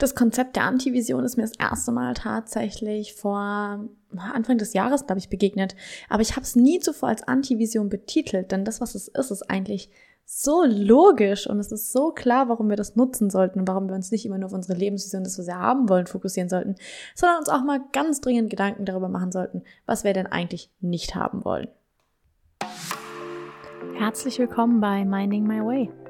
Das Konzept der Antivision ist mir das erste Mal tatsächlich vor Anfang des Jahres, glaube ich, begegnet. Aber ich habe es nie zuvor als Antivision betitelt, denn das, was es ist, ist eigentlich so logisch und es ist so klar, warum wir das nutzen sollten und warum wir uns nicht immer nur auf unsere Lebensvision, das was wir haben wollen, fokussieren sollten, sondern uns auch mal ganz dringend Gedanken darüber machen sollten, was wir denn eigentlich nicht haben wollen. Herzlich willkommen bei Minding My Way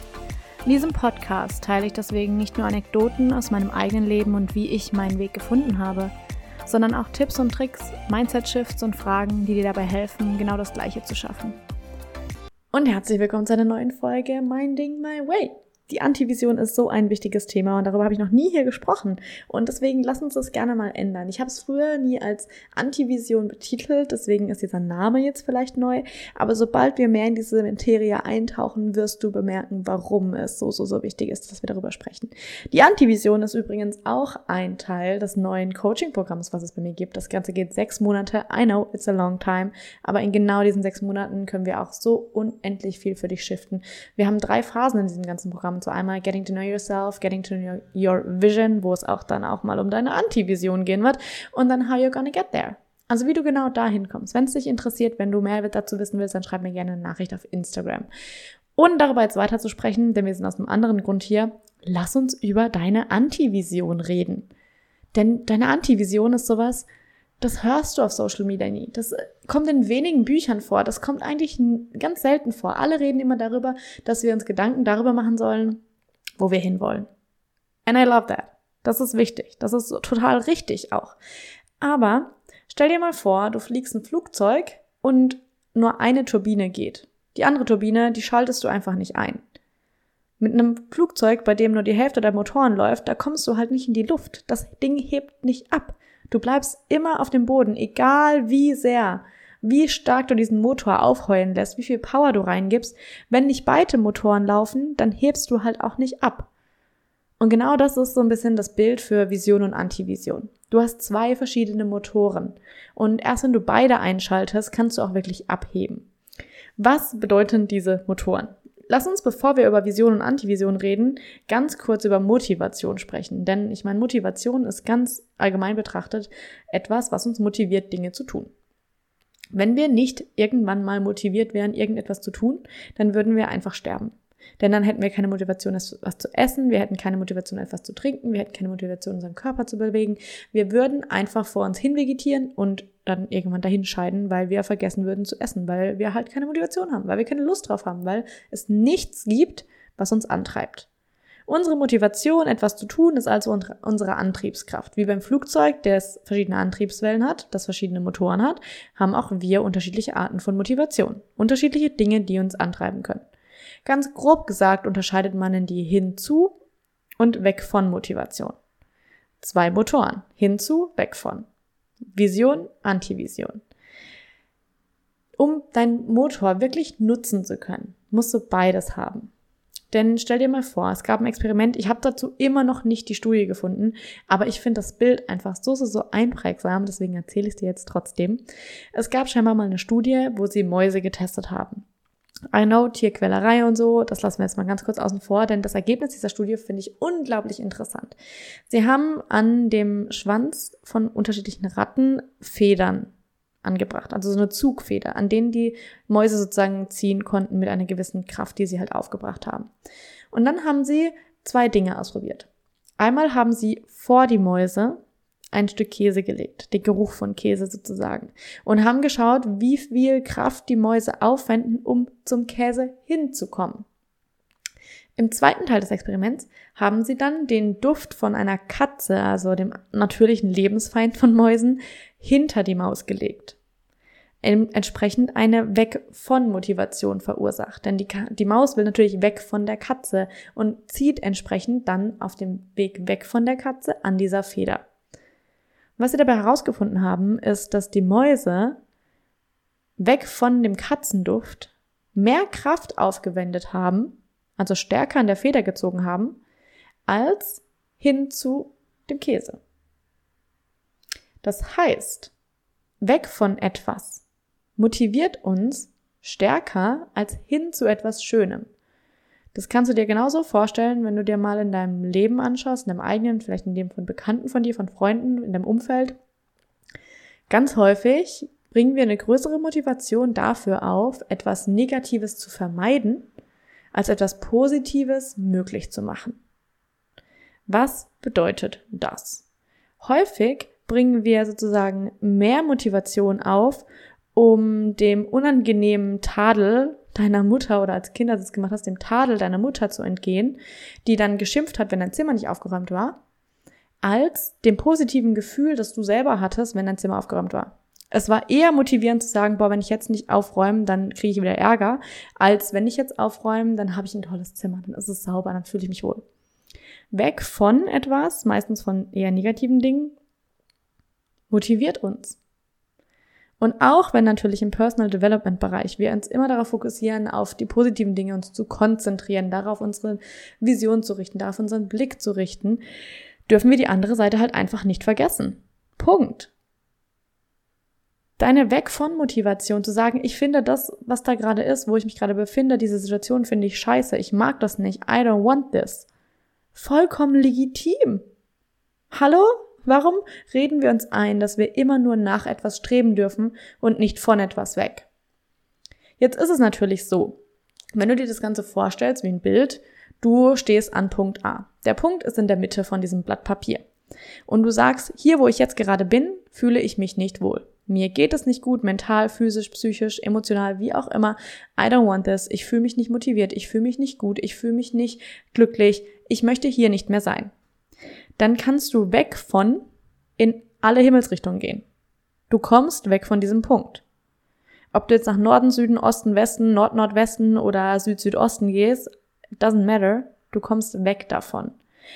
In diesem Podcast teile ich deswegen nicht nur Anekdoten aus meinem eigenen Leben und wie ich meinen Weg gefunden habe, sondern auch Tipps und Tricks, Mindset-Shifts und Fragen, die dir dabei helfen, genau das Gleiche zu schaffen. Und herzlich willkommen zu einer neuen Folge Minding My Way. Die Antivision ist so ein wichtiges Thema und darüber habe ich noch nie hier gesprochen. Und deswegen lass uns das gerne mal ändern. Ich habe es früher nie als Antivision betitelt, deswegen ist dieser Name jetzt vielleicht neu. Aber sobald wir mehr in diese Materie eintauchen, wirst du bemerken, warum es so, so, so wichtig ist, dass wir darüber sprechen. Die Antivision ist übrigens auch ein Teil des neuen Coaching-Programms, was es bei mir gibt. Das Ganze geht sechs Monate. I know, it's a long time. Aber in genau diesen sechs Monaten können wir auch so unendlich viel für dich shiften. Wir haben drei Phasen in diesem ganzen Programm zwar einmal Getting to Know Yourself, Getting to Know Your Vision, wo es auch dann auch mal um deine Anti-Vision gehen wird. Und dann How You're Gonna Get There. Also wie du genau dahin kommst. Wenn es dich interessiert, wenn du mehr dazu wissen willst, dann schreib mir gerne eine Nachricht auf Instagram. Und darüber jetzt weiter zu sprechen, denn wir sind aus einem anderen Grund hier, lass uns über deine Anti-Vision reden. Denn deine Anti-Vision ist sowas, das hörst du auf Social Media nie. Das äh, kommt in wenigen Büchern vor. Das kommt eigentlich ganz selten vor. Alle reden immer darüber, dass wir uns Gedanken darüber machen sollen, wo wir hinwollen. And I love that. Das ist wichtig. Das ist total richtig auch. Aber stell dir mal vor, du fliegst ein Flugzeug und nur eine Turbine geht. Die andere Turbine, die schaltest du einfach nicht ein. Mit einem Flugzeug, bei dem nur die Hälfte der Motoren läuft, da kommst du halt nicht in die Luft. Das Ding hebt nicht ab. Du bleibst immer auf dem Boden, egal wie sehr, wie stark du diesen Motor aufheulen lässt, wie viel Power du reingibst. Wenn nicht beide Motoren laufen, dann hebst du halt auch nicht ab. Und genau das ist so ein bisschen das Bild für Vision und Antivision. Du hast zwei verschiedene Motoren. Und erst wenn du beide einschaltest, kannst du auch wirklich abheben. Was bedeuten diese Motoren? Lass uns, bevor wir über Vision und Antivision reden, ganz kurz über Motivation sprechen. Denn ich meine, Motivation ist ganz allgemein betrachtet etwas, was uns motiviert, Dinge zu tun. Wenn wir nicht irgendwann mal motiviert wären, irgendetwas zu tun, dann würden wir einfach sterben. Denn dann hätten wir keine Motivation, etwas zu essen, wir hätten keine Motivation, etwas zu trinken, wir hätten keine Motivation, unseren Körper zu bewegen. Wir würden einfach vor uns hin vegetieren und dann irgendwann dahin scheiden, weil wir vergessen würden zu essen, weil wir halt keine Motivation haben, weil wir keine Lust drauf haben, weil es nichts gibt, was uns antreibt. Unsere Motivation, etwas zu tun, ist also unsere Antriebskraft. Wie beim Flugzeug, das verschiedene Antriebswellen hat, das verschiedene Motoren hat, haben auch wir unterschiedliche Arten von Motivation. Unterschiedliche Dinge, die uns antreiben können. Ganz grob gesagt unterscheidet man in die hinzu und weg von Motivation. Zwei Motoren. Hinzu, weg von. Vision, Antivision. Um deinen Motor wirklich nutzen zu können, musst du beides haben. Denn stell dir mal vor, es gab ein Experiment, ich habe dazu immer noch nicht die Studie gefunden, aber ich finde das Bild einfach so, so, so einprägsam, deswegen erzähle ich es dir jetzt trotzdem. Es gab scheinbar mal eine Studie, wo sie Mäuse getestet haben. I know, Tierquälerei und so, das lassen wir jetzt mal ganz kurz außen vor, denn das Ergebnis dieser Studie finde ich unglaublich interessant. Sie haben an dem Schwanz von unterschiedlichen Ratten Federn angebracht, also so eine Zugfeder, an denen die Mäuse sozusagen ziehen konnten mit einer gewissen Kraft, die sie halt aufgebracht haben. Und dann haben sie zwei Dinge ausprobiert. Einmal haben sie vor die Mäuse ein Stück Käse gelegt, den Geruch von Käse sozusagen, und haben geschaut, wie viel Kraft die Mäuse aufwenden, um zum Käse hinzukommen. Im zweiten Teil des Experiments haben sie dann den Duft von einer Katze, also dem natürlichen Lebensfeind von Mäusen, hinter die Maus gelegt. Entsprechend eine Weg von Motivation verursacht. Denn die, die Maus will natürlich weg von der Katze und zieht entsprechend dann auf dem Weg weg von der Katze an dieser Feder. Was sie dabei herausgefunden haben, ist, dass die Mäuse weg von dem Katzenduft mehr Kraft aufgewendet haben, also stärker an der Feder gezogen haben, als hin zu dem Käse. Das heißt, weg von etwas motiviert uns stärker als hin zu etwas Schönem. Das kannst du dir genauso vorstellen, wenn du dir mal in deinem Leben anschaust, in deinem eigenen, vielleicht in dem von Bekannten von dir, von Freunden, in deinem Umfeld. Ganz häufig bringen wir eine größere Motivation dafür auf, etwas Negatives zu vermeiden, als etwas Positives möglich zu machen. Was bedeutet das? Häufig bringen wir sozusagen mehr Motivation auf, um dem unangenehmen Tadel deiner Mutter oder als Kind, als du es gemacht hast, dem Tadel deiner Mutter zu entgehen, die dann geschimpft hat, wenn dein Zimmer nicht aufgeräumt war, als dem positiven Gefühl, das du selber hattest, wenn dein Zimmer aufgeräumt war. Es war eher motivierend zu sagen, boah, wenn ich jetzt nicht aufräume, dann kriege ich wieder Ärger, als wenn ich jetzt aufräume, dann habe ich ein tolles Zimmer, dann ist es sauber, dann fühle ich mich wohl. Weg von etwas, meistens von eher negativen Dingen, motiviert uns. Und auch wenn natürlich im Personal Development Bereich wir uns immer darauf fokussieren, auf die positiven Dinge uns zu konzentrieren, darauf unsere Vision zu richten, darauf unseren Blick zu richten, dürfen wir die andere Seite halt einfach nicht vergessen. Punkt. Deine Weg von Motivation zu sagen, ich finde das, was da gerade ist, wo ich mich gerade befinde, diese Situation finde ich scheiße, ich mag das nicht, I don't want this. Vollkommen legitim. Hallo? Warum reden wir uns ein, dass wir immer nur nach etwas streben dürfen und nicht von etwas weg? Jetzt ist es natürlich so, wenn du dir das Ganze vorstellst wie ein Bild, du stehst an Punkt A. Der Punkt ist in der Mitte von diesem Blatt Papier. Und du sagst, hier wo ich jetzt gerade bin, fühle ich mich nicht wohl. Mir geht es nicht gut, mental, physisch, psychisch, emotional, wie auch immer. I don't want this. Ich fühle mich nicht motiviert. Ich fühle mich nicht gut. Ich fühle mich nicht glücklich. Ich möchte hier nicht mehr sein dann kannst du weg von in alle Himmelsrichtungen gehen. Du kommst weg von diesem Punkt. Ob du jetzt nach Norden, Süden, Osten, Westen, Nord, Nordwesten oder Süd, Südosten gehst, doesn't matter. Du kommst weg davon.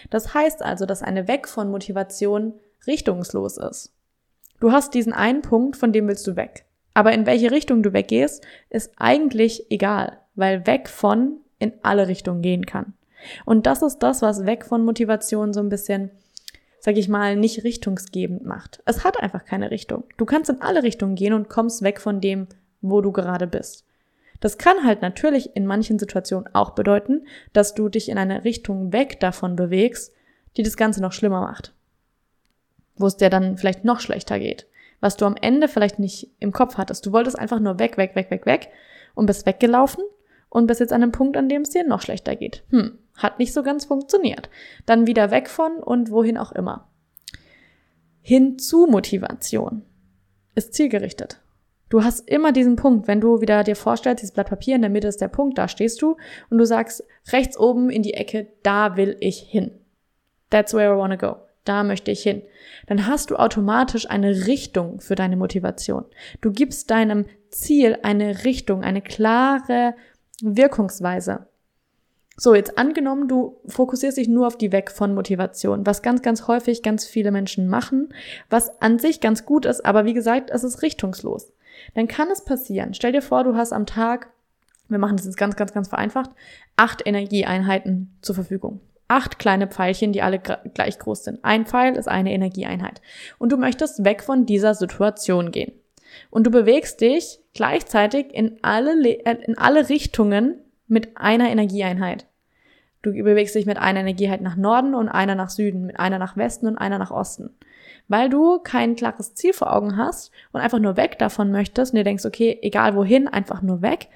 Das heißt also, dass eine Weg von Motivation richtungslos ist. Du hast diesen einen Punkt, von dem willst du weg. Aber in welche Richtung du weggehst, ist eigentlich egal, weil weg von in alle Richtungen gehen kann. Und das ist das, was weg von Motivation so ein bisschen, sag ich mal, nicht richtungsgebend macht. Es hat einfach keine Richtung. Du kannst in alle Richtungen gehen und kommst weg von dem, wo du gerade bist. Das kann halt natürlich in manchen Situationen auch bedeuten, dass du dich in eine Richtung weg davon bewegst, die das Ganze noch schlimmer macht. Wo es dir dann vielleicht noch schlechter geht. Was du am Ende vielleicht nicht im Kopf hattest. Du wolltest einfach nur weg, weg, weg, weg, weg und bist weggelaufen und bist jetzt an einem Punkt, an dem es dir noch schlechter geht. Hm, hat nicht so ganz funktioniert. Dann wieder weg von und wohin auch immer. Hin zu Motivation ist zielgerichtet. Du hast immer diesen Punkt, wenn du wieder dir vorstellst, dieses Blatt Papier in der Mitte ist der Punkt, da stehst du und du sagst rechts oben in die Ecke, da will ich hin. That's where I wanna go. Da möchte ich hin. Dann hast du automatisch eine Richtung für deine Motivation. Du gibst deinem Ziel eine Richtung, eine klare Wirkungsweise. So, jetzt angenommen, du fokussierst dich nur auf die Weg von Motivation, was ganz, ganz häufig ganz viele Menschen machen, was an sich ganz gut ist, aber wie gesagt, es ist richtungslos. Dann kann es passieren. Stell dir vor, du hast am Tag, wir machen das jetzt ganz, ganz, ganz vereinfacht, acht Energieeinheiten zur Verfügung. Acht kleine Pfeilchen, die alle gleich groß sind. Ein Pfeil ist eine Energieeinheit. Und du möchtest weg von dieser Situation gehen. Und du bewegst dich gleichzeitig in alle, äh, in alle Richtungen mit einer Energieeinheit. Du bewegst dich mit einer Energieeinheit nach Norden und einer nach Süden, mit einer nach Westen und einer nach Osten. Weil du kein klares Ziel vor Augen hast und einfach nur weg davon möchtest und dir denkst, okay, egal wohin, einfach nur weg,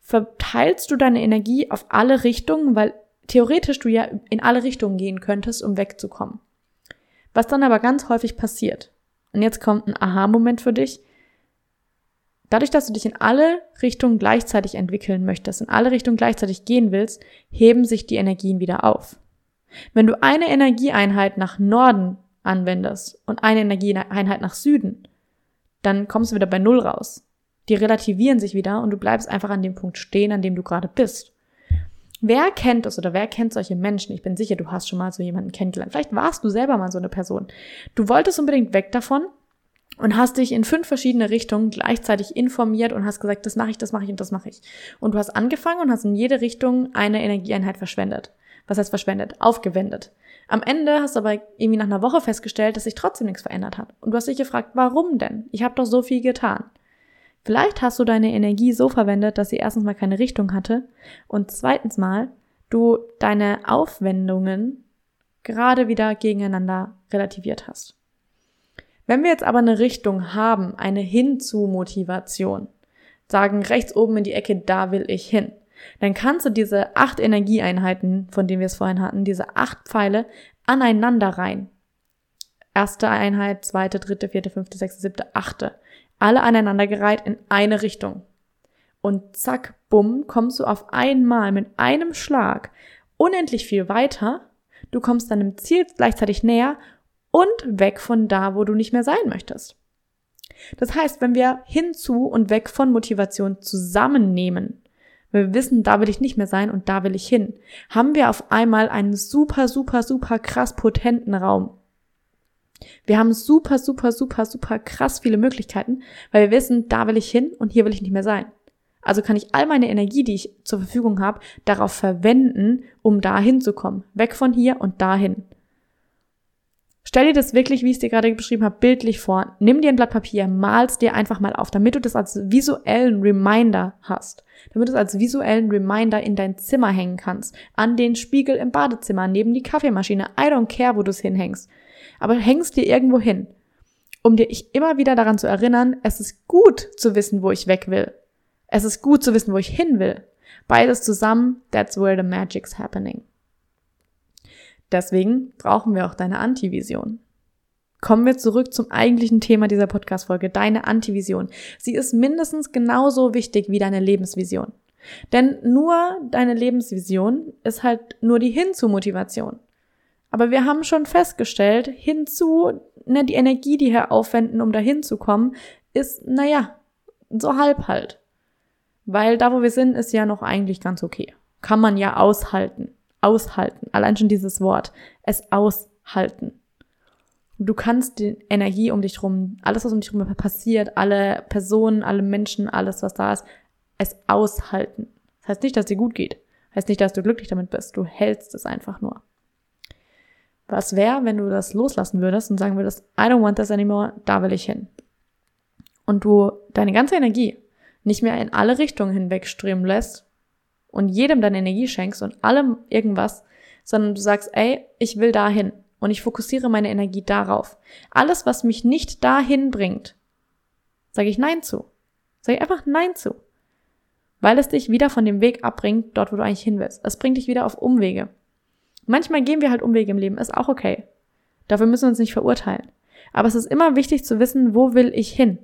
verteilst du deine Energie auf alle Richtungen, weil theoretisch du ja in alle Richtungen gehen könntest, um wegzukommen. Was dann aber ganz häufig passiert, und jetzt kommt ein Aha-Moment für dich, Dadurch, dass du dich in alle Richtungen gleichzeitig entwickeln möchtest, in alle Richtungen gleichzeitig gehen willst, heben sich die Energien wieder auf. Wenn du eine Energieeinheit nach Norden anwendest und eine Energieeinheit nach Süden, dann kommst du wieder bei Null raus. Die relativieren sich wieder und du bleibst einfach an dem Punkt stehen, an dem du gerade bist. Wer kennt es oder wer kennt solche Menschen? Ich bin sicher, du hast schon mal so jemanden kennengelernt. Vielleicht warst du selber mal so eine Person. Du wolltest unbedingt weg davon und hast dich in fünf verschiedene Richtungen gleichzeitig informiert und hast gesagt, das mache ich, das mache ich und das mache ich. Und du hast angefangen und hast in jede Richtung eine Energieeinheit verschwendet. Was heißt verschwendet? Aufgewendet. Am Ende hast du aber irgendwie nach einer Woche festgestellt, dass sich trotzdem nichts verändert hat. Und du hast dich gefragt, warum denn? Ich habe doch so viel getan. Vielleicht hast du deine Energie so verwendet, dass sie erstens mal keine Richtung hatte und zweitens mal du deine Aufwendungen gerade wieder gegeneinander relativiert hast. Wenn wir jetzt aber eine Richtung haben, eine Hinzu-Motivation, sagen rechts oben in die Ecke, da will ich hin, dann kannst du diese acht Energieeinheiten, von denen wir es vorhin hatten, diese acht Pfeile aneinander rein. Erste Einheit, zweite, dritte, vierte, fünfte, sechste, siebte, achte alle aneinandergereiht in eine Richtung. Und zack, bumm, kommst du auf einmal mit einem Schlag unendlich viel weiter. Du kommst deinem Ziel gleichzeitig näher und weg von da, wo du nicht mehr sein möchtest. Das heißt, wenn wir hinzu und weg von Motivation zusammennehmen, wenn wir wissen, da will ich nicht mehr sein und da will ich hin, haben wir auf einmal einen super, super, super krass potenten Raum. Wir haben super, super, super, super krass viele Möglichkeiten, weil wir wissen, da will ich hin und hier will ich nicht mehr sein. Also kann ich all meine Energie, die ich zur Verfügung habe, darauf verwenden, um da hinzukommen. Weg von hier und dahin. Stell dir das wirklich, wie ich es dir gerade beschrieben habe, bildlich vor. Nimm dir ein Blatt Papier, mal's dir einfach mal auf, damit du das als visuellen Reminder hast. Damit du es als visuellen Reminder in dein Zimmer hängen kannst. An den Spiegel im Badezimmer, neben die Kaffeemaschine. I don't care, wo du es hinhängst aber hängst dir irgendwo hin, um dir immer wieder daran zu erinnern, es ist gut zu wissen, wo ich weg will. Es ist gut zu wissen, wo ich hin will. Beides zusammen, that's where the magic's happening. Deswegen brauchen wir auch deine Antivision. Kommen wir zurück zum eigentlichen Thema dieser Podcast-Folge, deine Antivision. Sie ist mindestens genauso wichtig wie deine Lebensvision. Denn nur deine Lebensvision ist halt nur die Hinzu-Motivation. Aber wir haben schon festgestellt, hinzu, ne, die Energie, die wir aufwenden, um dahin zu kommen, ist, naja, so halb halt. Weil da, wo wir sind, ist ja noch eigentlich ganz okay. Kann man ja aushalten. Aushalten. Allein schon dieses Wort. Es aushalten. Du kannst die Energie um dich rum, alles, was um dich rum passiert, alle Personen, alle Menschen, alles, was da ist, es aushalten. Das heißt nicht, dass dir gut geht. Das heißt nicht, dass du glücklich damit bist. Du hältst es einfach nur. Was wäre, wenn du das loslassen würdest und sagen würdest, I don't want this anymore, da will ich hin. Und du deine ganze Energie nicht mehr in alle Richtungen hinwegströmen lässt und jedem deine Energie schenkst und allem irgendwas, sondern du sagst, ey, ich will dahin und ich fokussiere meine Energie darauf. Alles, was mich nicht dahin bringt, sage ich Nein zu. Sage ich einfach Nein zu. Weil es dich wieder von dem Weg abbringt, dort, wo du eigentlich hin willst. Es bringt dich wieder auf Umwege. Manchmal gehen wir halt Umwege im Leben, ist auch okay. Dafür müssen wir uns nicht verurteilen. Aber es ist immer wichtig zu wissen, wo will ich hin?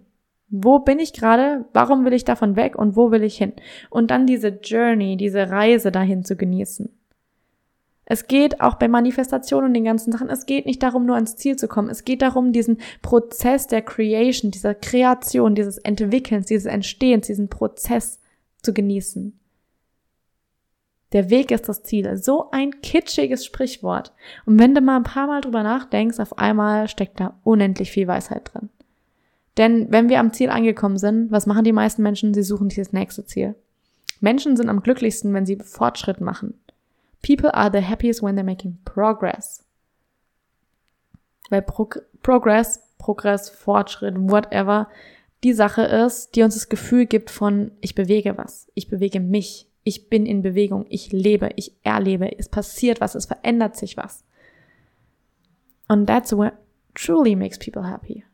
Wo bin ich gerade? Warum will ich davon weg und wo will ich hin? Und dann diese Journey, diese Reise dahin zu genießen. Es geht auch bei Manifestationen und den ganzen Sachen, es geht nicht darum, nur ans Ziel zu kommen. Es geht darum, diesen Prozess der Creation, dieser Kreation, dieses Entwickelns, dieses Entstehens, diesen Prozess zu genießen. Der Weg ist das Ziel. So ein kitschiges Sprichwort. Und wenn du mal ein paar Mal drüber nachdenkst, auf einmal steckt da unendlich viel Weisheit drin. Denn wenn wir am Ziel angekommen sind, was machen die meisten Menschen? Sie suchen dieses nächste Ziel. Menschen sind am glücklichsten, wenn sie Fortschritt machen. People are the happiest when they're making progress. Weil Prog Progress, Progress, Fortschritt, whatever, die Sache ist, die uns das Gefühl gibt von, ich bewege was, ich bewege mich, ich bin in Bewegung, ich lebe, ich erlebe, es passiert was, es verändert sich was. Und that's what truly makes people happy.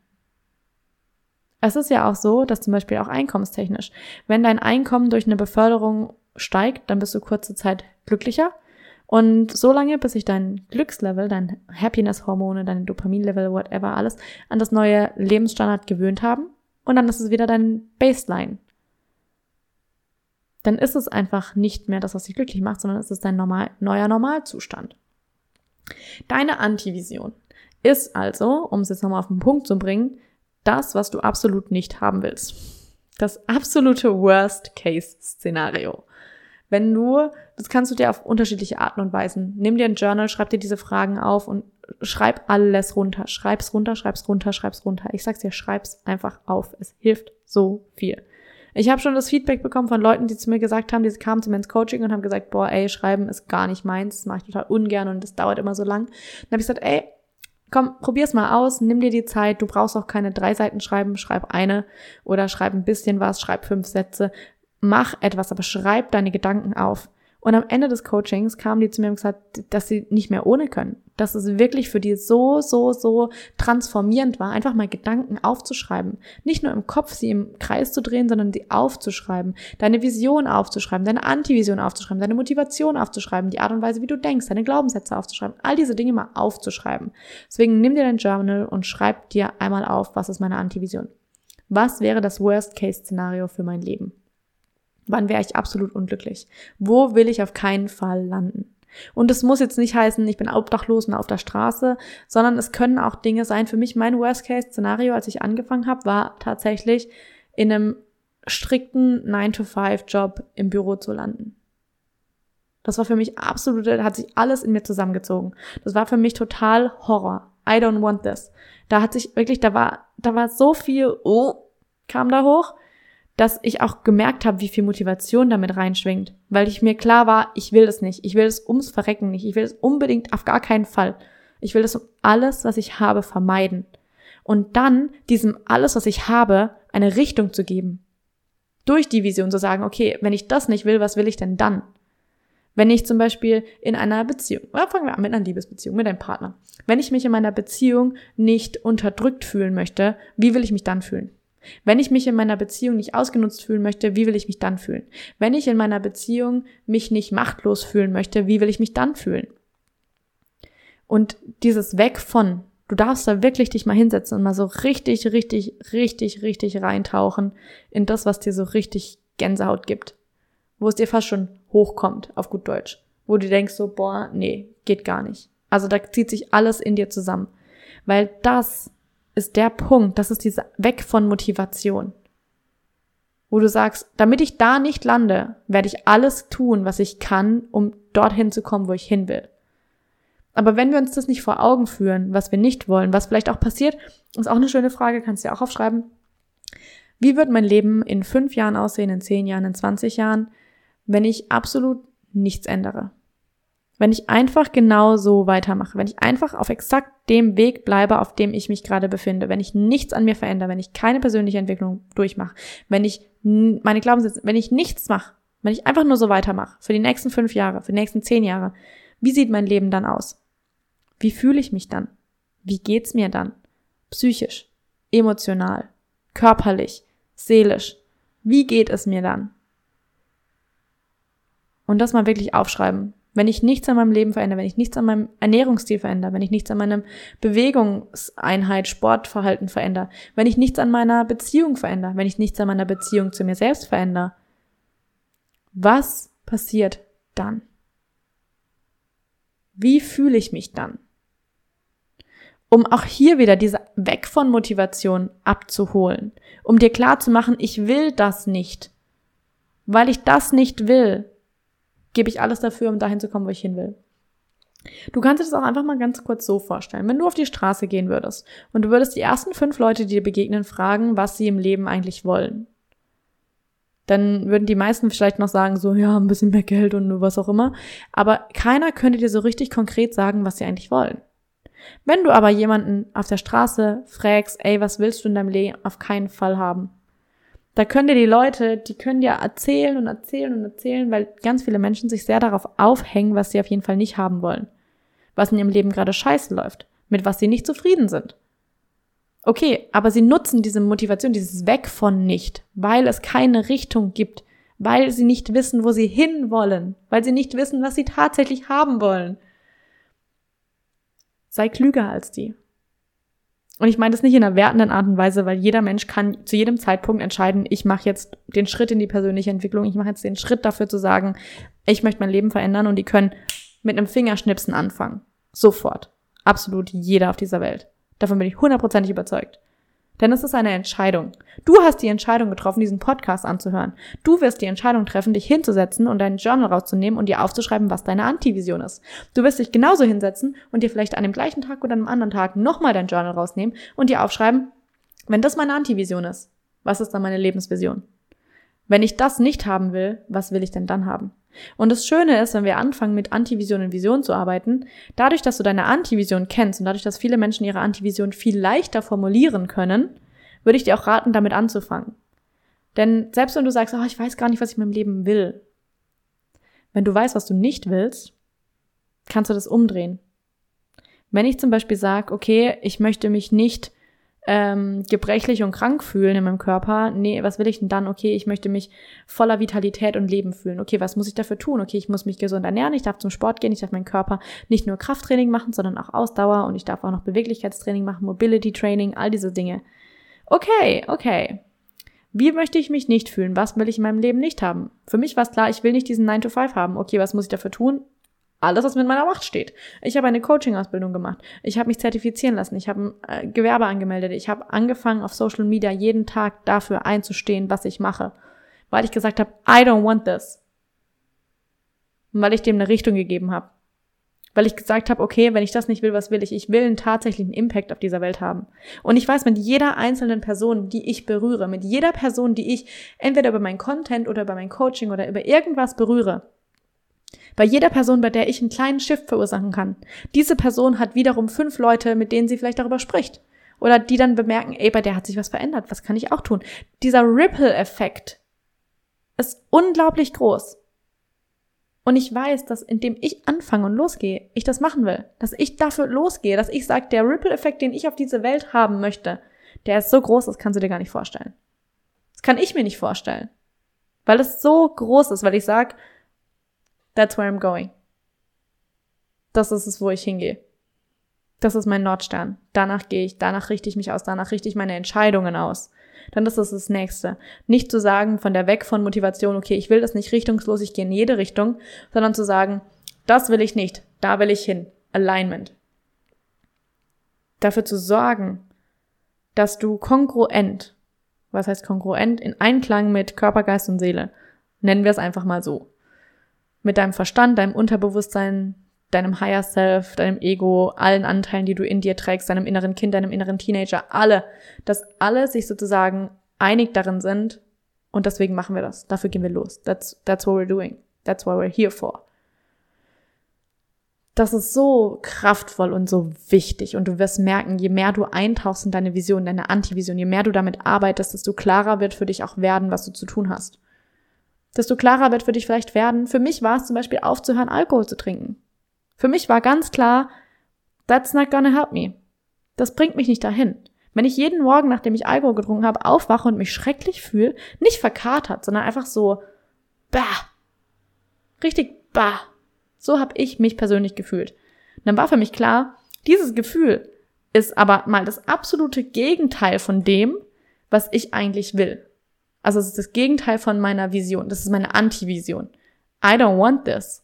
Es ist ja auch so, dass zum Beispiel auch einkommenstechnisch, wenn dein Einkommen durch eine Beförderung steigt, dann bist du kurze Zeit glücklicher. Und so lange, bis sich dein Glückslevel, dein Happiness-Hormone, dein Dopaminlevel, whatever, alles an das neue Lebensstandard gewöhnt haben. Und dann ist es wieder dein Baseline dann ist es einfach nicht mehr das, was dich glücklich macht, sondern es ist dein normal, neuer Normalzustand. Deine Antivision ist also, um es jetzt nochmal auf den Punkt zu bringen, das, was du absolut nicht haben willst. Das absolute Worst-Case-Szenario. Wenn du, das kannst du dir auf unterschiedliche Arten und Weisen. Nimm dir ein Journal, schreib dir diese Fragen auf und schreib alles runter. Schreib's runter, schreib's runter, schreib's runter. Ich sag's dir, schreib's einfach auf. Es hilft so viel. Ich habe schon das Feedback bekommen von Leuten, die zu mir gesagt haben, die kamen zu mir ins Coaching und haben gesagt, boah, ey, schreiben ist gar nicht meins, das mache ich total ungern und das dauert immer so lang. Dann habe ich gesagt, ey, komm, probier's mal aus, nimm dir die Zeit, du brauchst auch keine drei Seiten schreiben, schreib eine oder schreib ein bisschen was, schreib fünf Sätze, mach etwas, aber schreib deine Gedanken auf. Und am Ende des Coachings kamen die zu mir und gesagt, dass sie nicht mehr ohne können. Dass es wirklich für die so, so, so transformierend war, einfach mal Gedanken aufzuschreiben. Nicht nur im Kopf sie im Kreis zu drehen, sondern sie aufzuschreiben. Deine Vision aufzuschreiben, deine Antivision aufzuschreiben, deine Motivation aufzuschreiben, die Art und Weise, wie du denkst, deine Glaubenssätze aufzuschreiben. All diese Dinge mal aufzuschreiben. Deswegen nimm dir dein Journal und schreib dir einmal auf, was ist meine Antivision. Was wäre das Worst-Case-Szenario für mein Leben? Wann wäre ich absolut unglücklich? Wo will ich auf keinen Fall landen? Und es muss jetzt nicht heißen, ich bin obdachlos und auf der Straße, sondern es können auch Dinge sein. Für mich mein Worst-Case-Szenario, als ich angefangen habe, war tatsächlich in einem strikten 9-to-5-Job im Büro zu landen. Das war für mich absolut, hat sich alles in mir zusammengezogen. Das war für mich total Horror. I don't want this. Da hat sich wirklich, da war, da war so viel, oh, kam da hoch dass ich auch gemerkt habe, wie viel Motivation damit reinschwingt, weil ich mir klar war, ich will das nicht, ich will es ums Verrecken nicht, ich will es unbedingt auf gar keinen Fall. Ich will das um alles, was ich habe, vermeiden. Und dann diesem alles, was ich habe, eine Richtung zu geben. Durch die Vision zu sagen, okay, wenn ich das nicht will, was will ich denn dann? Wenn ich zum Beispiel in einer Beziehung, oder fangen wir an mit einer Liebesbeziehung, mit einem Partner. Wenn ich mich in meiner Beziehung nicht unterdrückt fühlen möchte, wie will ich mich dann fühlen? Wenn ich mich in meiner Beziehung nicht ausgenutzt fühlen möchte, wie will ich mich dann fühlen? Wenn ich in meiner Beziehung mich nicht machtlos fühlen möchte, wie will ich mich dann fühlen? Und dieses Weg von, du darfst da wirklich dich mal hinsetzen und mal so richtig, richtig, richtig, richtig reintauchen in das, was dir so richtig Gänsehaut gibt. Wo es dir fast schon hochkommt, auf gut Deutsch. Wo du denkst so, boah, nee, geht gar nicht. Also da zieht sich alles in dir zusammen. Weil das ist der Punkt, das ist diese Weg von Motivation. Wo du sagst, damit ich da nicht lande, werde ich alles tun, was ich kann, um dorthin zu kommen, wo ich hin will. Aber wenn wir uns das nicht vor Augen führen, was wir nicht wollen, was vielleicht auch passiert, ist auch eine schöne Frage, kannst du ja auch aufschreiben. Wie wird mein Leben in fünf Jahren aussehen, in zehn Jahren, in 20 Jahren, wenn ich absolut nichts ändere? Wenn ich einfach genau so weitermache, wenn ich einfach auf exakt dem Weg bleibe, auf dem ich mich gerade befinde, wenn ich nichts an mir verändere, wenn ich keine persönliche Entwicklung durchmache, wenn ich meine Glaubenssätze, wenn ich nichts mache, wenn ich einfach nur so weitermache, für die nächsten fünf Jahre, für die nächsten zehn Jahre, wie sieht mein Leben dann aus? Wie fühle ich mich dann? Wie geht's mir dann? Psychisch, emotional, körperlich, seelisch. Wie geht es mir dann? Und das mal wirklich aufschreiben. Wenn ich nichts an meinem Leben verändere, wenn ich nichts an meinem Ernährungsstil verändere, wenn ich nichts an meinem Bewegungseinheit, Sportverhalten verändere, wenn ich nichts an meiner Beziehung verändere, wenn ich nichts an meiner Beziehung zu mir selbst verändere, was passiert dann? Wie fühle ich mich dann? Um auch hier wieder diese Weg von Motivation abzuholen, um dir klar zu machen, ich will das nicht. Weil ich das nicht will, gebe ich alles dafür, um dahin zu kommen, wo ich hin will. Du kannst dir das auch einfach mal ganz kurz so vorstellen. Wenn du auf die Straße gehen würdest und du würdest die ersten fünf Leute, die dir begegnen, fragen, was sie im Leben eigentlich wollen, dann würden die meisten vielleicht noch sagen, so, ja, ein bisschen mehr Geld und was auch immer. Aber keiner könnte dir so richtig konkret sagen, was sie eigentlich wollen. Wenn du aber jemanden auf der Straße fragst, ey, was willst du in deinem Leben auf keinen Fall haben? Da können dir die Leute, die können dir erzählen und erzählen und erzählen, weil ganz viele Menschen sich sehr darauf aufhängen, was sie auf jeden Fall nicht haben wollen. Was in ihrem Leben gerade scheiße läuft, mit was sie nicht zufrieden sind. Okay, aber sie nutzen diese Motivation, dieses Weg von nicht, weil es keine Richtung gibt, weil sie nicht wissen, wo sie hin wollen, weil sie nicht wissen, was sie tatsächlich haben wollen. Sei klüger als die. Und ich meine das nicht in einer wertenden Art und Weise, weil jeder Mensch kann zu jedem Zeitpunkt entscheiden, ich mache jetzt den Schritt in die persönliche Entwicklung, ich mache jetzt den Schritt dafür zu sagen, ich möchte mein Leben verändern und die können mit einem Fingerschnipsen anfangen. Sofort. Absolut jeder auf dieser Welt. Davon bin ich hundertprozentig überzeugt. Denn es ist eine Entscheidung. Du hast die Entscheidung getroffen, diesen Podcast anzuhören. Du wirst die Entscheidung treffen, dich hinzusetzen und dein Journal rauszunehmen und dir aufzuschreiben, was deine Antivision ist. Du wirst dich genauso hinsetzen und dir vielleicht an dem gleichen Tag oder einem anderen Tag nochmal dein Journal rausnehmen und dir aufschreiben, wenn das meine Antivision ist, was ist dann meine Lebensvision? Wenn ich das nicht haben will, was will ich denn dann haben? Und das Schöne ist, wenn wir anfangen mit Antivision und Vision zu arbeiten, dadurch, dass du deine Antivision kennst und dadurch, dass viele Menschen ihre Antivision viel leichter formulieren können, würde ich dir auch raten, damit anzufangen. Denn selbst wenn du sagst, oh, ich weiß gar nicht, was ich in meinem Leben will, wenn du weißt, was du nicht willst, kannst du das umdrehen. Wenn ich zum Beispiel sage, okay, ich möchte mich nicht ähm, gebrechlich und krank fühlen in meinem Körper. Nee, was will ich denn dann? Okay, ich möchte mich voller Vitalität und Leben fühlen. Okay, was muss ich dafür tun? Okay, ich muss mich gesund ernähren, ich darf zum Sport gehen, ich darf meinen Körper nicht nur Krafttraining machen, sondern auch Ausdauer und ich darf auch noch Beweglichkeitstraining machen, Mobility Training, all diese Dinge. Okay, okay. Wie möchte ich mich nicht fühlen? Was will ich in meinem Leben nicht haben? Für mich war es klar, ich will nicht diesen 9 to 5 haben. Okay, was muss ich dafür tun? Alles, was mit meiner Macht steht. Ich habe eine Coaching-Ausbildung gemacht. Ich habe mich zertifizieren lassen. Ich habe ein äh, Gewerbe angemeldet. Ich habe angefangen, auf Social Media jeden Tag dafür einzustehen, was ich mache. Weil ich gesagt habe, I don't want this. Und weil ich dem eine Richtung gegeben habe. Weil ich gesagt habe, okay, wenn ich das nicht will, was will ich? Ich will einen tatsächlichen Impact auf dieser Welt haben. Und ich weiß, mit jeder einzelnen Person, die ich berühre, mit jeder Person, die ich entweder über mein Content oder über mein Coaching oder über irgendwas berühre, bei jeder Person, bei der ich einen kleinen Shift verursachen kann. Diese Person hat wiederum fünf Leute, mit denen sie vielleicht darüber spricht. Oder die dann bemerken, ey, bei der hat sich was verändert, was kann ich auch tun? Dieser Ripple-Effekt ist unglaublich groß. Und ich weiß, dass indem ich anfange und losgehe, ich das machen will. Dass ich dafür losgehe, dass ich sage, der Ripple-Effekt, den ich auf diese Welt haben möchte, der ist so groß, das kannst du dir gar nicht vorstellen. Das kann ich mir nicht vorstellen. Weil es so groß ist, weil ich sage, That's where I'm going. Das ist es, wo ich hingehe. Das ist mein Nordstern. Danach gehe ich, danach richte ich mich aus, danach richte ich meine Entscheidungen aus. Dann ist das das Nächste. Nicht zu sagen, von der Weg von Motivation, okay, ich will das nicht richtungslos, ich gehe in jede Richtung, sondern zu sagen, das will ich nicht, da will ich hin. Alignment. Dafür zu sorgen, dass du kongruent, was heißt kongruent, in Einklang mit Körper, Geist und Seele, nennen wir es einfach mal so, mit deinem Verstand, deinem Unterbewusstsein, deinem Higher Self, deinem Ego, allen Anteilen, die du in dir trägst, deinem inneren Kind, deinem inneren Teenager, alle, dass alle sich sozusagen einig darin sind und deswegen machen wir das. Dafür gehen wir los. That's, that's what we're doing. That's what we're here for. Das ist so kraftvoll und so wichtig und du wirst merken, je mehr du eintauchst in deine Vision, deine Antivision, je mehr du damit arbeitest, desto klarer wird für dich auch werden, was du zu tun hast desto klarer wird für dich vielleicht werden. Für mich war es zum Beispiel aufzuhören, Alkohol zu trinken. Für mich war ganz klar, that's not gonna help me. Das bringt mich nicht dahin. Wenn ich jeden Morgen, nachdem ich Alkohol getrunken habe, aufwache und mich schrecklich fühle, nicht verkatert, sondern einfach so, bah, richtig bah. So habe ich mich persönlich gefühlt. Und dann war für mich klar, dieses Gefühl ist aber mal das absolute Gegenteil von dem, was ich eigentlich will. Also es ist das Gegenteil von meiner Vision. Das ist meine Anti-Vision. I don't want this.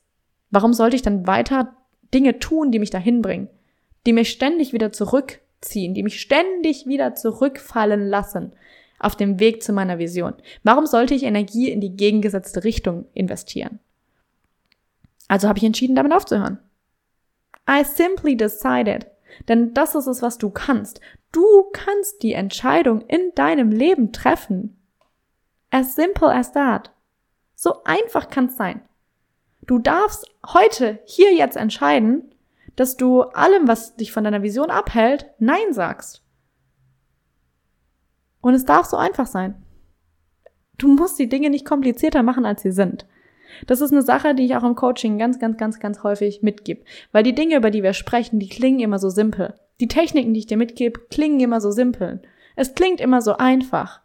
Warum sollte ich dann weiter Dinge tun, die mich dahin bringen? Die mich ständig wieder zurückziehen, die mich ständig wieder zurückfallen lassen auf dem Weg zu meiner Vision. Warum sollte ich Energie in die gegengesetzte Richtung investieren? Also habe ich entschieden, damit aufzuhören. I simply decided. Denn das ist es, was du kannst. Du kannst die Entscheidung in deinem Leben treffen, As simple as that. So einfach kann es sein. Du darfst heute, hier jetzt entscheiden, dass du allem, was dich von deiner Vision abhält, Nein sagst. Und es darf so einfach sein. Du musst die Dinge nicht komplizierter machen, als sie sind. Das ist eine Sache, die ich auch im Coaching ganz, ganz, ganz, ganz häufig mitgebe. Weil die Dinge, über die wir sprechen, die klingen immer so simpel. Die Techniken, die ich dir mitgebe, klingen immer so simpel. Es klingt immer so einfach.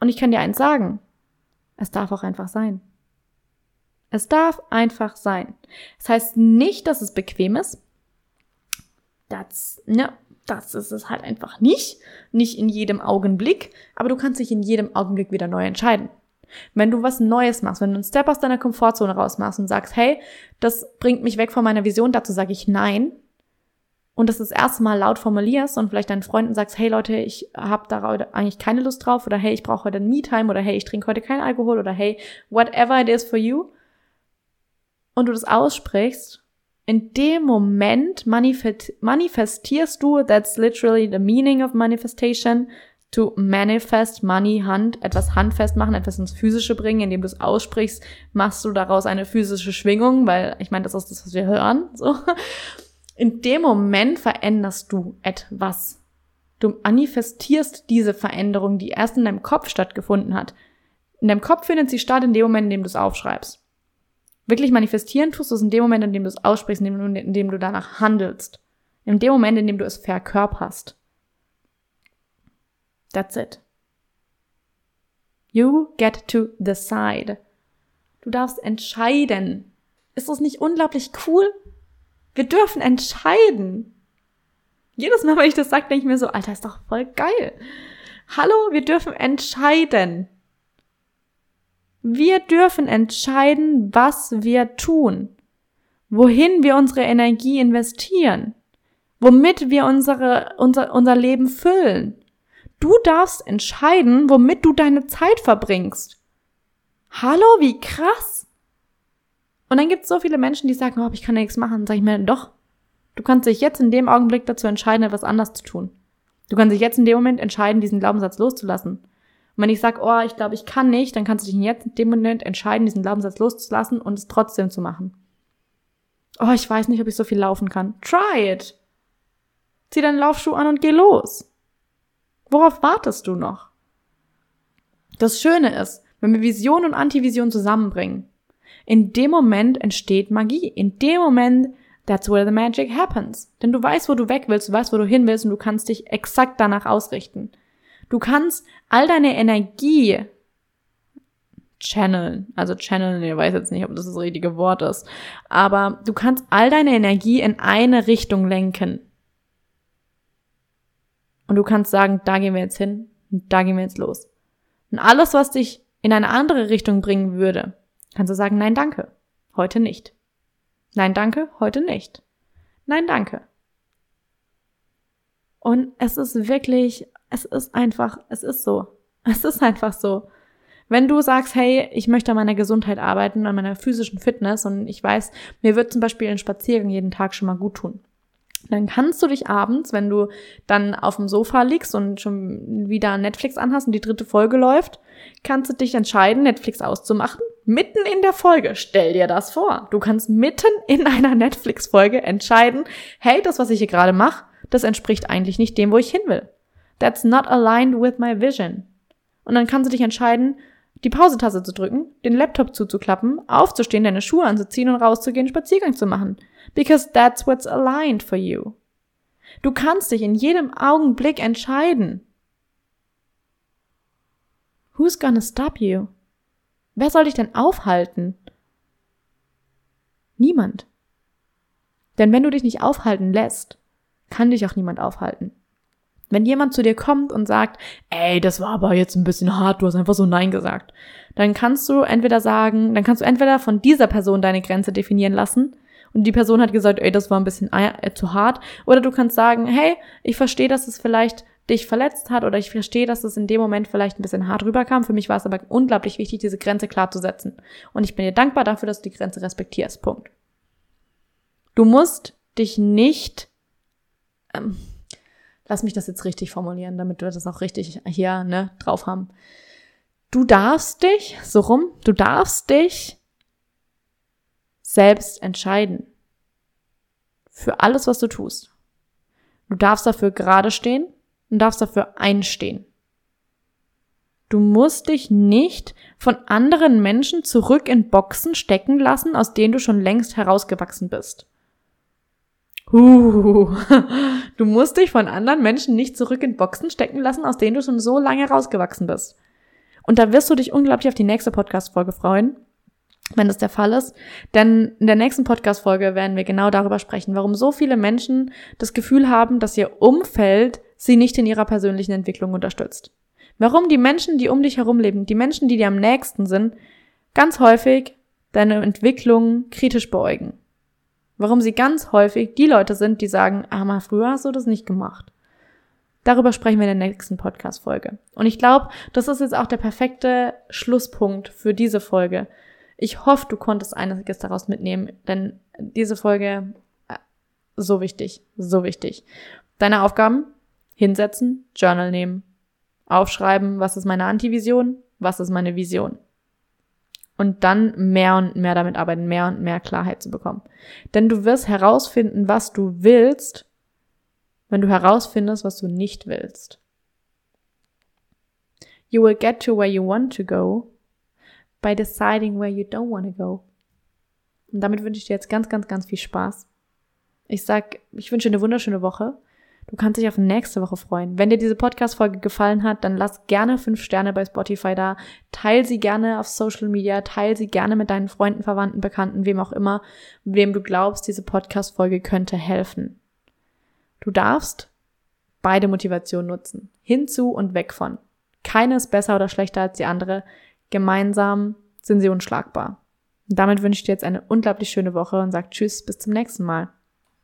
Und ich kann dir eins sagen. Es darf auch einfach sein. Es darf einfach sein. Das heißt nicht, dass es bequem ist. Das, ne, das ist es halt einfach nicht. Nicht in jedem Augenblick. Aber du kannst dich in jedem Augenblick wieder neu entscheiden. Wenn du was Neues machst, wenn du einen Step aus deiner Komfortzone rausmachst und sagst, hey, das bringt mich weg von meiner Vision, dazu sage ich nein. Und das das erste Mal laut formulierst und vielleicht deinen Freunden sagst, hey Leute, ich habe da eigentlich keine Lust drauf oder hey, ich brauche heute Me-Time oder hey, ich trinke heute keinen Alkohol oder hey, whatever it is for you und du das aussprichst, in dem Moment manifestierst du, that's literally the meaning of manifestation, to manifest money, Hand, etwas handfest machen, etwas ins Physische bringen, indem du es aussprichst, machst du daraus eine physische Schwingung, weil ich meine, das ist das, was wir hören, so. In dem Moment veränderst du etwas. Du manifestierst diese Veränderung, die erst in deinem Kopf stattgefunden hat. In deinem Kopf findet sie statt in dem Moment, in dem du es aufschreibst. Wirklich manifestieren tust du es in dem Moment, in dem du es aussprichst, in dem, in dem du danach handelst. In dem Moment, in dem du es verkörperst. That's it. You get to decide. Du darfst entscheiden. Ist das nicht unglaublich cool? Wir dürfen entscheiden. Jedes Mal, wenn ich das sage, denke ich mir so, Alter, ist doch voll geil. Hallo, wir dürfen entscheiden. Wir dürfen entscheiden, was wir tun, wohin wir unsere Energie investieren, womit wir unsere, unser, unser Leben füllen. Du darfst entscheiden, womit du deine Zeit verbringst. Hallo, wie krass! Und dann gibt es so viele Menschen, die sagen, oh, ich kann ja nichts machen. Sage ich mir, doch. Du kannst dich jetzt in dem Augenblick dazu entscheiden, etwas anders zu tun. Du kannst dich jetzt in dem Moment entscheiden, diesen Glaubenssatz loszulassen. Und wenn ich sage, oh, ich glaube, ich kann nicht, dann kannst du dich jetzt in dem Moment entscheiden, diesen Glaubenssatz loszulassen und es trotzdem zu machen. Oh, ich weiß nicht, ob ich so viel laufen kann. Try it. Zieh deinen Laufschuh an und geh los. Worauf wartest du noch? Das Schöne ist, wenn wir Vision und Antivision zusammenbringen, in dem Moment entsteht Magie. In dem Moment, that's where the magic happens. Denn du weißt, wo du weg willst, du weißt, wo du hin willst und du kannst dich exakt danach ausrichten. Du kannst all deine Energie channeln. Also channeln, ich weiß jetzt nicht, ob das das richtige Wort ist. Aber du kannst all deine Energie in eine Richtung lenken. Und du kannst sagen, da gehen wir jetzt hin und da gehen wir jetzt los. Und alles, was dich in eine andere Richtung bringen würde, Kannst du sagen, nein, danke. Heute nicht. Nein, danke. Heute nicht. Nein, danke. Und es ist wirklich, es ist einfach, es ist so. Es ist einfach so. Wenn du sagst, hey, ich möchte an meiner Gesundheit arbeiten, an meiner physischen Fitness und ich weiß, mir wird zum Beispiel ein Spaziergang jeden Tag schon mal gut tun, dann kannst du dich abends, wenn du dann auf dem Sofa liegst und schon wieder Netflix anhast und die dritte Folge läuft, kannst du dich entscheiden, Netflix auszumachen mitten in der Folge. Stell dir das vor. Du kannst mitten in einer Netflix-Folge entscheiden, hey, das, was ich hier gerade mache, das entspricht eigentlich nicht dem, wo ich hin will. That's not aligned with my vision. Und dann kannst du dich entscheiden, die Pausetaste zu drücken, den Laptop zuzuklappen, aufzustehen, deine Schuhe anzuziehen und rauszugehen, Spaziergang zu machen. Because that's what's aligned for you. Du kannst dich in jedem Augenblick entscheiden. Who's gonna stop you? Wer soll dich denn aufhalten? Niemand. Denn wenn du dich nicht aufhalten lässt, kann dich auch niemand aufhalten. Wenn jemand zu dir kommt und sagt, ey, das war aber jetzt ein bisschen hart, du hast einfach so Nein gesagt, dann kannst du entweder sagen, dann kannst du entweder von dieser Person deine Grenze definieren lassen und die Person hat gesagt, ey, das war ein bisschen äh, zu hart, oder du kannst sagen, hey, ich verstehe, dass es vielleicht dich verletzt hat oder ich verstehe, dass es in dem Moment vielleicht ein bisschen hart rüberkam. Für mich war es aber unglaublich wichtig, diese Grenze klar zu setzen. Und ich bin dir dankbar dafür, dass du die Grenze respektierst. Punkt. Du musst dich nicht, ähm, lass mich das jetzt richtig formulieren, damit wir das auch richtig hier ne, drauf haben. Du darfst dich, so rum, du darfst dich selbst entscheiden. Für alles, was du tust. Du darfst dafür gerade stehen und darfst dafür einstehen. Du musst dich nicht von anderen Menschen zurück in Boxen stecken lassen, aus denen du schon längst herausgewachsen bist. Uh, du musst dich von anderen Menschen nicht zurück in Boxen stecken lassen, aus denen du schon so lange herausgewachsen bist. Und da wirst du dich unglaublich auf die nächste Podcast-Folge freuen, wenn das der Fall ist. Denn in der nächsten Podcast-Folge werden wir genau darüber sprechen, warum so viele Menschen das Gefühl haben, dass ihr Umfeld sie nicht in ihrer persönlichen Entwicklung unterstützt. Warum die Menschen, die um dich herum leben, die Menschen, die dir am nächsten sind, ganz häufig deine Entwicklung kritisch beäugen. Warum sie ganz häufig die Leute sind, die sagen, ah, mal früher hast du das nicht gemacht. Darüber sprechen wir in der nächsten Podcast-Folge. Und ich glaube, das ist jetzt auch der perfekte Schlusspunkt für diese Folge. Ich hoffe, du konntest einiges daraus mitnehmen, denn diese Folge äh, so wichtig, so wichtig. Deine Aufgaben? Hinsetzen, Journal nehmen, aufschreiben, was ist meine Antivision, was ist meine Vision. Und dann mehr und mehr damit arbeiten, mehr und mehr Klarheit zu bekommen. Denn du wirst herausfinden, was du willst, wenn du herausfindest, was du nicht willst. You will get to where you want to go by deciding where you don't want to go. Und damit wünsche ich dir jetzt ganz, ganz, ganz viel Spaß. Ich sag, ich wünsche dir eine wunderschöne Woche. Du kannst dich auf nächste Woche freuen. Wenn dir diese Podcast-Folge gefallen hat, dann lass gerne fünf Sterne bei Spotify da. Teil sie gerne auf Social Media. Teil sie gerne mit deinen Freunden, Verwandten, Bekannten, wem auch immer, wem du glaubst, diese Podcast-Folge könnte helfen. Du darfst beide Motivationen nutzen. Hinzu und weg von. Keine ist besser oder schlechter als die andere. Gemeinsam sind sie unschlagbar. Und damit wünsche ich dir jetzt eine unglaublich schöne Woche und sag Tschüss, bis zum nächsten Mal.